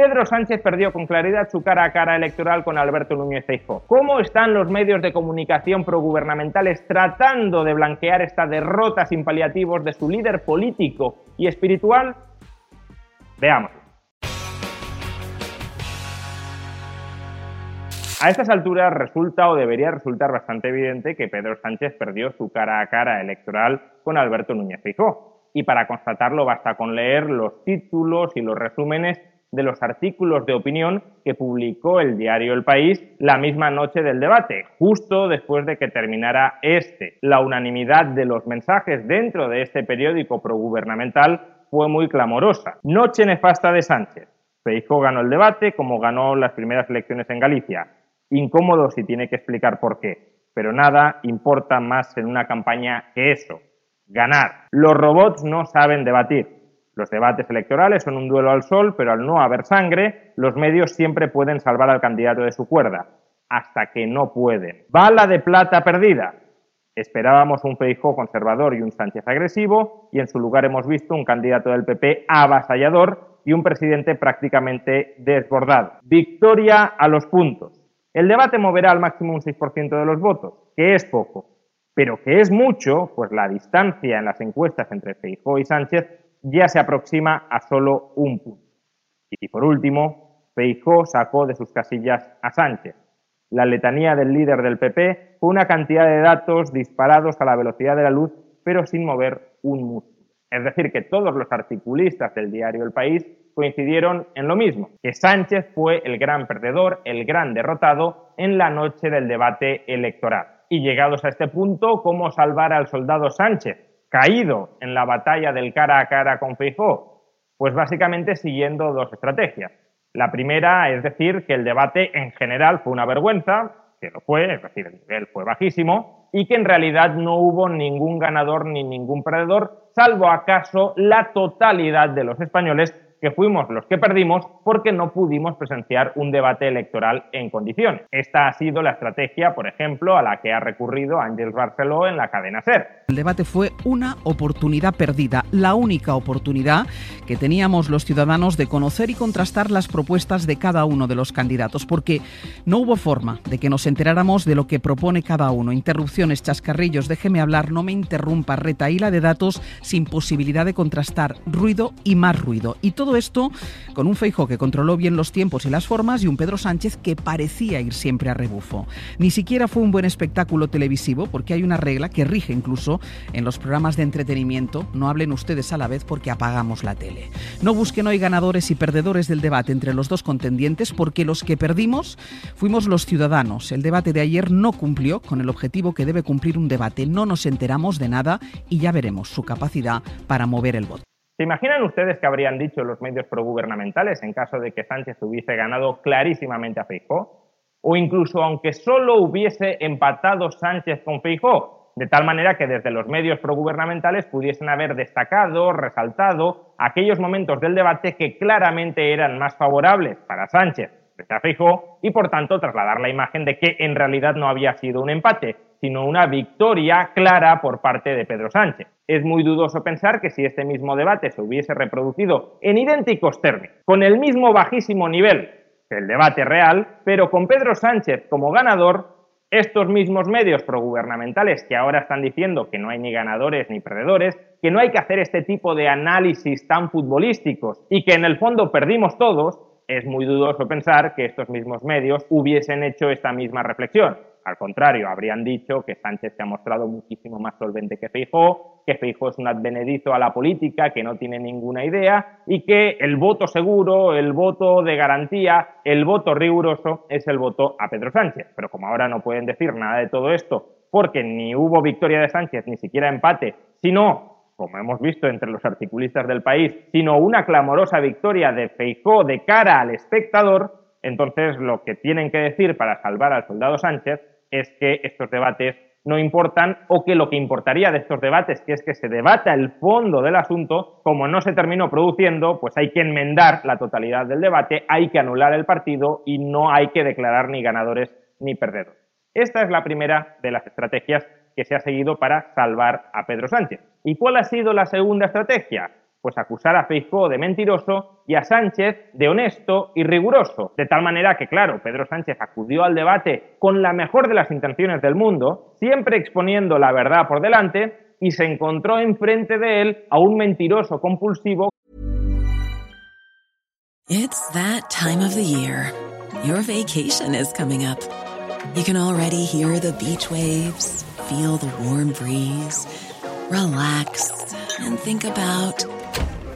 Pedro Sánchez perdió con claridad su cara a cara electoral con Alberto Núñez Feijóo. ¿Cómo están los medios de comunicación progubernamentales tratando de blanquear esta derrota sin paliativos de su líder político y espiritual? Veamos. A estas alturas resulta o debería resultar bastante evidente que Pedro Sánchez perdió su cara a cara electoral con Alberto Núñez Feijóo. Y para constatarlo basta con leer los títulos y los resúmenes de los artículos de opinión que publicó el diario El País la misma noche del debate, justo después de que terminara este. La unanimidad de los mensajes dentro de este periódico progubernamental fue muy clamorosa. Noche nefasta de Sánchez. Feijóo ganó el debate como ganó las primeras elecciones en Galicia incómodo si tiene que explicar por qué, pero nada importa más en una campaña que eso, ganar. Los robots no saben debatir. Los debates electorales son un duelo al sol, pero al no haber sangre, los medios siempre pueden salvar al candidato de su cuerda, hasta que no pueden. Bala de plata perdida. Esperábamos un Feijó conservador y un Sánchez agresivo, y en su lugar hemos visto un candidato del PP avasallador y un presidente prácticamente desbordado. Victoria a los puntos. El debate moverá al máximo un 6% de los votos, que es poco, pero que es mucho, pues la distancia en las encuestas entre Feijóo y Sánchez ya se aproxima a solo un punto. Y por último, Feijóo sacó de sus casillas a Sánchez. La letanía del líder del PP fue una cantidad de datos disparados a la velocidad de la luz, pero sin mover un músculo. Es decir, que todos los articulistas del diario El País coincidieron en lo mismo, que Sánchez fue el gran perdedor, el gran derrotado en la noche del debate electoral. Y llegados a este punto, ¿cómo salvar al soldado Sánchez, caído en la batalla del cara a cara con Feijóo? Pues básicamente siguiendo dos estrategias. La primera es decir que el debate en general fue una vergüenza, que lo fue, es decir, el nivel fue bajísimo, y que en realidad no hubo ningún ganador ni ningún perdedor, salvo acaso la totalidad de los españoles que fuimos los que perdimos porque no pudimos presenciar un debate electoral en condiciones. Esta ha sido la estrategia, por ejemplo, a la que ha recurrido Ángel Barceló en la cadena SER. El debate fue una oportunidad perdida, la única oportunidad que teníamos los ciudadanos de conocer y contrastar las propuestas de cada uno de los candidatos, porque no hubo forma de que nos enteráramos de lo que propone cada uno. Interrupciones, chascarrillos, déjeme hablar, no me interrumpa, retaíla de datos sin posibilidad de contrastar, ruido y más ruido. Y todo esto con un Feijo que controló bien los tiempos y las formas y un Pedro Sánchez que parecía ir siempre a rebufo. Ni siquiera fue un buen espectáculo televisivo porque hay una regla que rige incluso en los programas de entretenimiento. No hablen ustedes a la vez porque apagamos la tele. No busquen hoy ganadores y perdedores del debate entre los dos contendientes porque los que perdimos fuimos los ciudadanos. El debate de ayer no cumplió con el objetivo que debe cumplir un debate. No nos enteramos de nada y ya veremos su capacidad para mover el voto. ¿Se imaginan ustedes que habrían dicho los medios progubernamentales en caso de que Sánchez hubiese ganado clarísimamente a Feijó? O incluso aunque solo hubiese empatado Sánchez con Feijó, de tal manera que desde los medios progubernamentales pudiesen haber destacado, resaltado aquellos momentos del debate que claramente eran más favorables para Sánchez frente a Feijó y por tanto trasladar la imagen de que en realidad no había sido un empate, sino una victoria clara por parte de Pedro Sánchez. Es muy dudoso pensar que si este mismo debate se hubiese reproducido en idénticos términos, con el mismo bajísimo nivel del debate real, pero con Pedro Sánchez como ganador, estos mismos medios progubernamentales que ahora están diciendo que no hay ni ganadores ni perdedores, que no hay que hacer este tipo de análisis tan futbolísticos y que en el fondo perdimos todos, es muy dudoso pensar que estos mismos medios hubiesen hecho esta misma reflexión. Al contrario, habrían dicho que Sánchez se ha mostrado muchísimo más solvente que Feijó, que Feijó es un advenedizo a la política, que no tiene ninguna idea y que el voto seguro, el voto de garantía, el voto riguroso es el voto a Pedro Sánchez. Pero como ahora no pueden decir nada de todo esto porque ni hubo victoria de Sánchez, ni siquiera empate, sino como hemos visto entre los articulistas del país, sino una clamorosa victoria de Feijó de cara al espectador, entonces lo que tienen que decir para salvar al soldado Sánchez es que estos debates no importan o que lo que importaría de estos debates, que es que se debata el fondo del asunto, como no se terminó produciendo, pues hay que enmendar la totalidad del debate, hay que anular el partido y no hay que declarar ni ganadores ni perdedores. Esta es la primera de las estrategias que se ha seguido para salvar a Pedro Sánchez. ¿Y cuál ha sido la segunda estrategia? Pues acusar a Feijóo de mentiroso y a Sánchez de honesto y riguroso. De tal manera que, claro, Pedro Sánchez acudió al debate con la mejor de las intenciones del mundo, siempre exponiendo la verdad por delante, y se encontró enfrente de él a un mentiroso compulsivo. It's that time of the year. Your vacation is coming up. You can already hear the beach waves, feel the warm breeze, relax and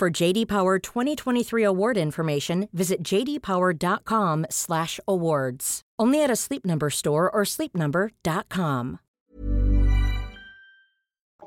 For JD Power 2023 award information, visit jdpower.com/awards. Only at a Sleep Number store or sleepnumber.com.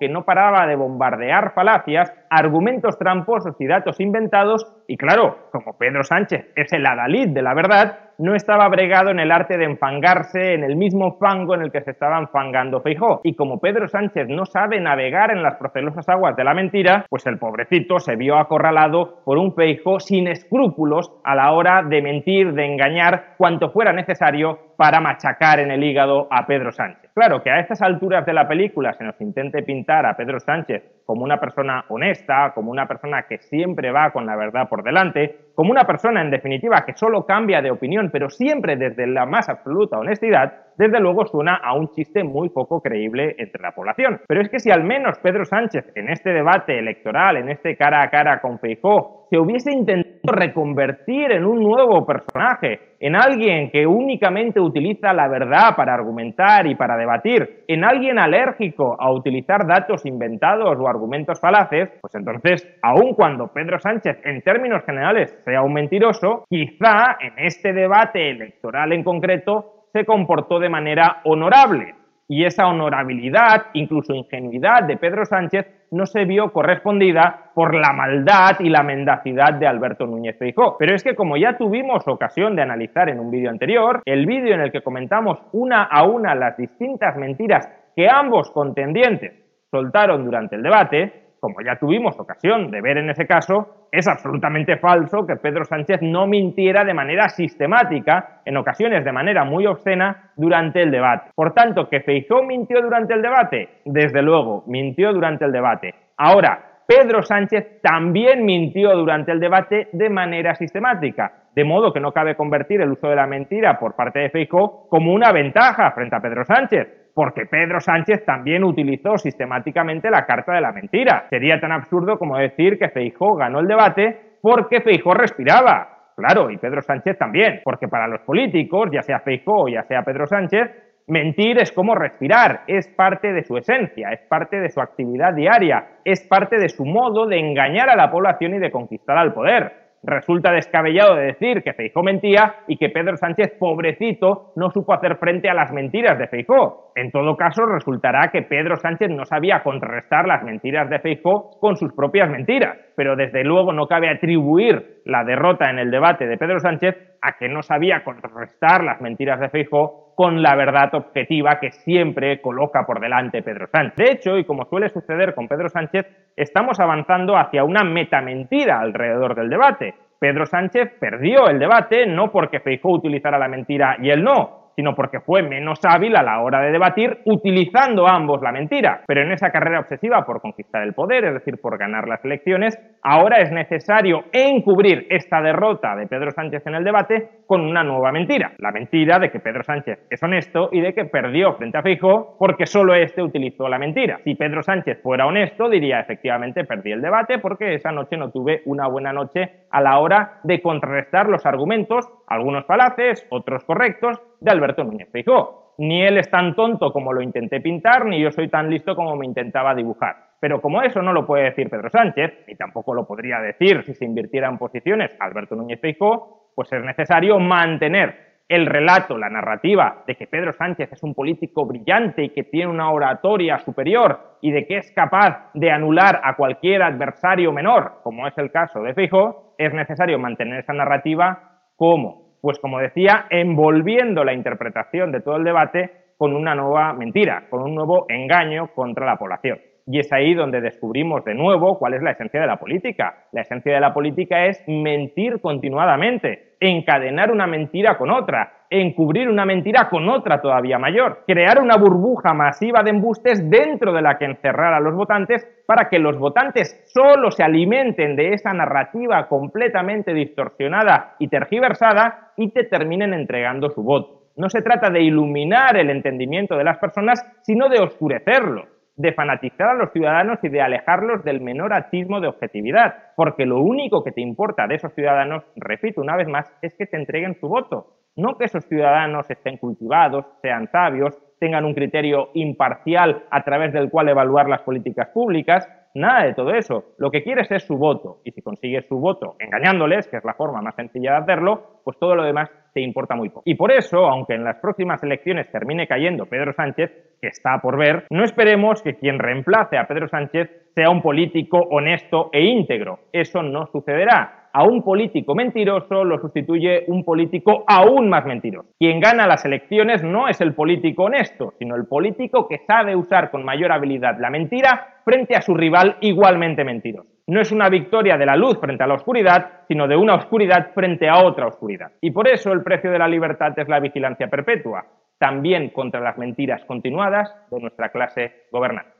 Que no paraba de bombardear falacias, argumentos tramposos y datos inventados, y claro, como Pedro Sánchez es el adalid de la verdad, no estaba bregado en el arte de enfangarse en el mismo fango en el que se estaba enfangando Feijó. Y como Pedro Sánchez no sabe navegar en las procelosas aguas de la mentira, pues el pobrecito se vio acorralado por un Feijó sin escrúpulos a la hora de mentir, de engañar, cuanto fuera necesario para machacar en el hígado a Pedro Sánchez. Claro que a estas alturas de la película se nos intente pintar a Pedro Sánchez como una persona honesta, como una persona que siempre va con la verdad por delante, como una persona en definitiva que solo cambia de opinión, pero siempre desde la más absoluta honestidad, desde luego suena a un chiste muy poco creíble entre la población. Pero es que si al menos Pedro Sánchez en este debate electoral, en este cara a cara con Feijó, se hubiese intentado reconvertir en un nuevo personaje, en alguien que únicamente utiliza la verdad para argumentar y para debatir, en alguien alérgico a utilizar datos inventados o argumentos falaces, pues entonces, aun cuando Pedro Sánchez en términos generales sea un mentiroso, quizá en este debate electoral en concreto se comportó de manera honorable. Y esa honorabilidad, incluso ingenuidad de Pedro Sánchez, no se vio correspondida por la maldad y la mendacidad de Alberto Núñez Feijóo. Pero es que como ya tuvimos ocasión de analizar en un vídeo anterior, el vídeo en el que comentamos una a una las distintas mentiras que ambos contendientes soltaron durante el debate, como ya tuvimos ocasión de ver en ese caso, es absolutamente falso que Pedro Sánchez no mintiera de manera sistemática, en ocasiones de manera muy obscena, durante el debate. Por tanto, que Feijóo mintió durante el debate, desde luego, mintió durante el debate. Ahora, Pedro Sánchez también mintió durante el debate de manera sistemática, de modo que no cabe convertir el uso de la mentira por parte de Feijóo como una ventaja frente a Pedro Sánchez porque Pedro Sánchez también utilizó sistemáticamente la carta de la mentira. Sería tan absurdo como decir que Feijó ganó el debate porque Feijó respiraba. Claro, y Pedro Sánchez también, porque para los políticos, ya sea Feijó o ya sea Pedro Sánchez, mentir es como respirar, es parte de su esencia, es parte de su actividad diaria, es parte de su modo de engañar a la población y de conquistar al poder. Resulta descabellado de decir que Feijó mentía y que Pedro Sánchez, pobrecito, no supo hacer frente a las mentiras de Feijó. En todo caso, resultará que Pedro Sánchez no sabía contrarrestar las mentiras de Feijó con sus propias mentiras. Pero desde luego no cabe atribuir la derrota en el debate de Pedro Sánchez a que no sabía contrarrestar las mentiras de Feijó con la verdad objetiva que siempre coloca por delante Pedro Sánchez. De hecho, y como suele suceder con Pedro Sánchez, estamos avanzando hacia una metamentira alrededor del debate. Pedro Sánchez perdió el debate no porque Feijóo utilizara la mentira y él no, sino porque fue menos hábil a la hora de debatir utilizando ambos la mentira. Pero en esa carrera obsesiva por conquistar el poder, es decir, por ganar las elecciones, ahora es necesario encubrir esta derrota de Pedro Sánchez en el debate con una nueva mentira. La mentira de que Pedro Sánchez es honesto y de que perdió frente a Fijo porque solo este utilizó la mentira. Si Pedro Sánchez fuera honesto, diría efectivamente perdí el debate porque esa noche no tuve una buena noche a la hora de contrarrestar los argumentos, algunos falaces, otros correctos, de Alberto Núñez Feijóo. Ni él es tan tonto como lo intenté pintar, ni yo soy tan listo como me intentaba dibujar. Pero como eso no lo puede decir Pedro Sánchez, y tampoco lo podría decir si se invirtiera en posiciones Alberto Núñez Feijóo, pues es necesario mantener el relato, la narrativa de que Pedro Sánchez es un político brillante y que tiene una oratoria superior y de que es capaz de anular a cualquier adversario menor, como es el caso de Fijo, es necesario mantener esa narrativa como pues como decía, envolviendo la interpretación de todo el debate con una nueva mentira, con un nuevo engaño contra la población. Y es ahí donde descubrimos de nuevo cuál es la esencia de la política. La esencia de la política es mentir continuadamente, encadenar una mentira con otra, encubrir una mentira con otra todavía mayor, crear una burbuja masiva de embustes dentro de la que encerrar a los votantes para que los votantes solo se alimenten de esa narrativa completamente distorsionada y tergiversada y te terminen entregando su voto. No se trata de iluminar el entendimiento de las personas, sino de oscurecerlo de fanatizar a los ciudadanos y de alejarlos del menor atismo de objetividad, porque lo único que te importa de esos ciudadanos, repito una vez más, es que te entreguen su voto, no que esos ciudadanos estén cultivados, sean sabios, tengan un criterio imparcial a través del cual evaluar las políticas públicas, nada de todo eso. Lo que quieres es su voto. Y si consigues su voto engañándoles, que es la forma más sencilla de hacerlo, pues todo lo demás te importa muy poco. Y por eso, aunque en las próximas elecciones termine cayendo Pedro Sánchez, que está por ver, no esperemos que quien reemplace a Pedro Sánchez sea un político honesto e íntegro. Eso no sucederá a un político mentiroso lo sustituye un político aún más mentiroso. Quien gana las elecciones no es el político honesto, sino el político que sabe usar con mayor habilidad la mentira frente a su rival igualmente mentiroso. No es una victoria de la luz frente a la oscuridad, sino de una oscuridad frente a otra oscuridad. Y por eso el precio de la libertad es la vigilancia perpetua, también contra las mentiras continuadas de nuestra clase gobernante.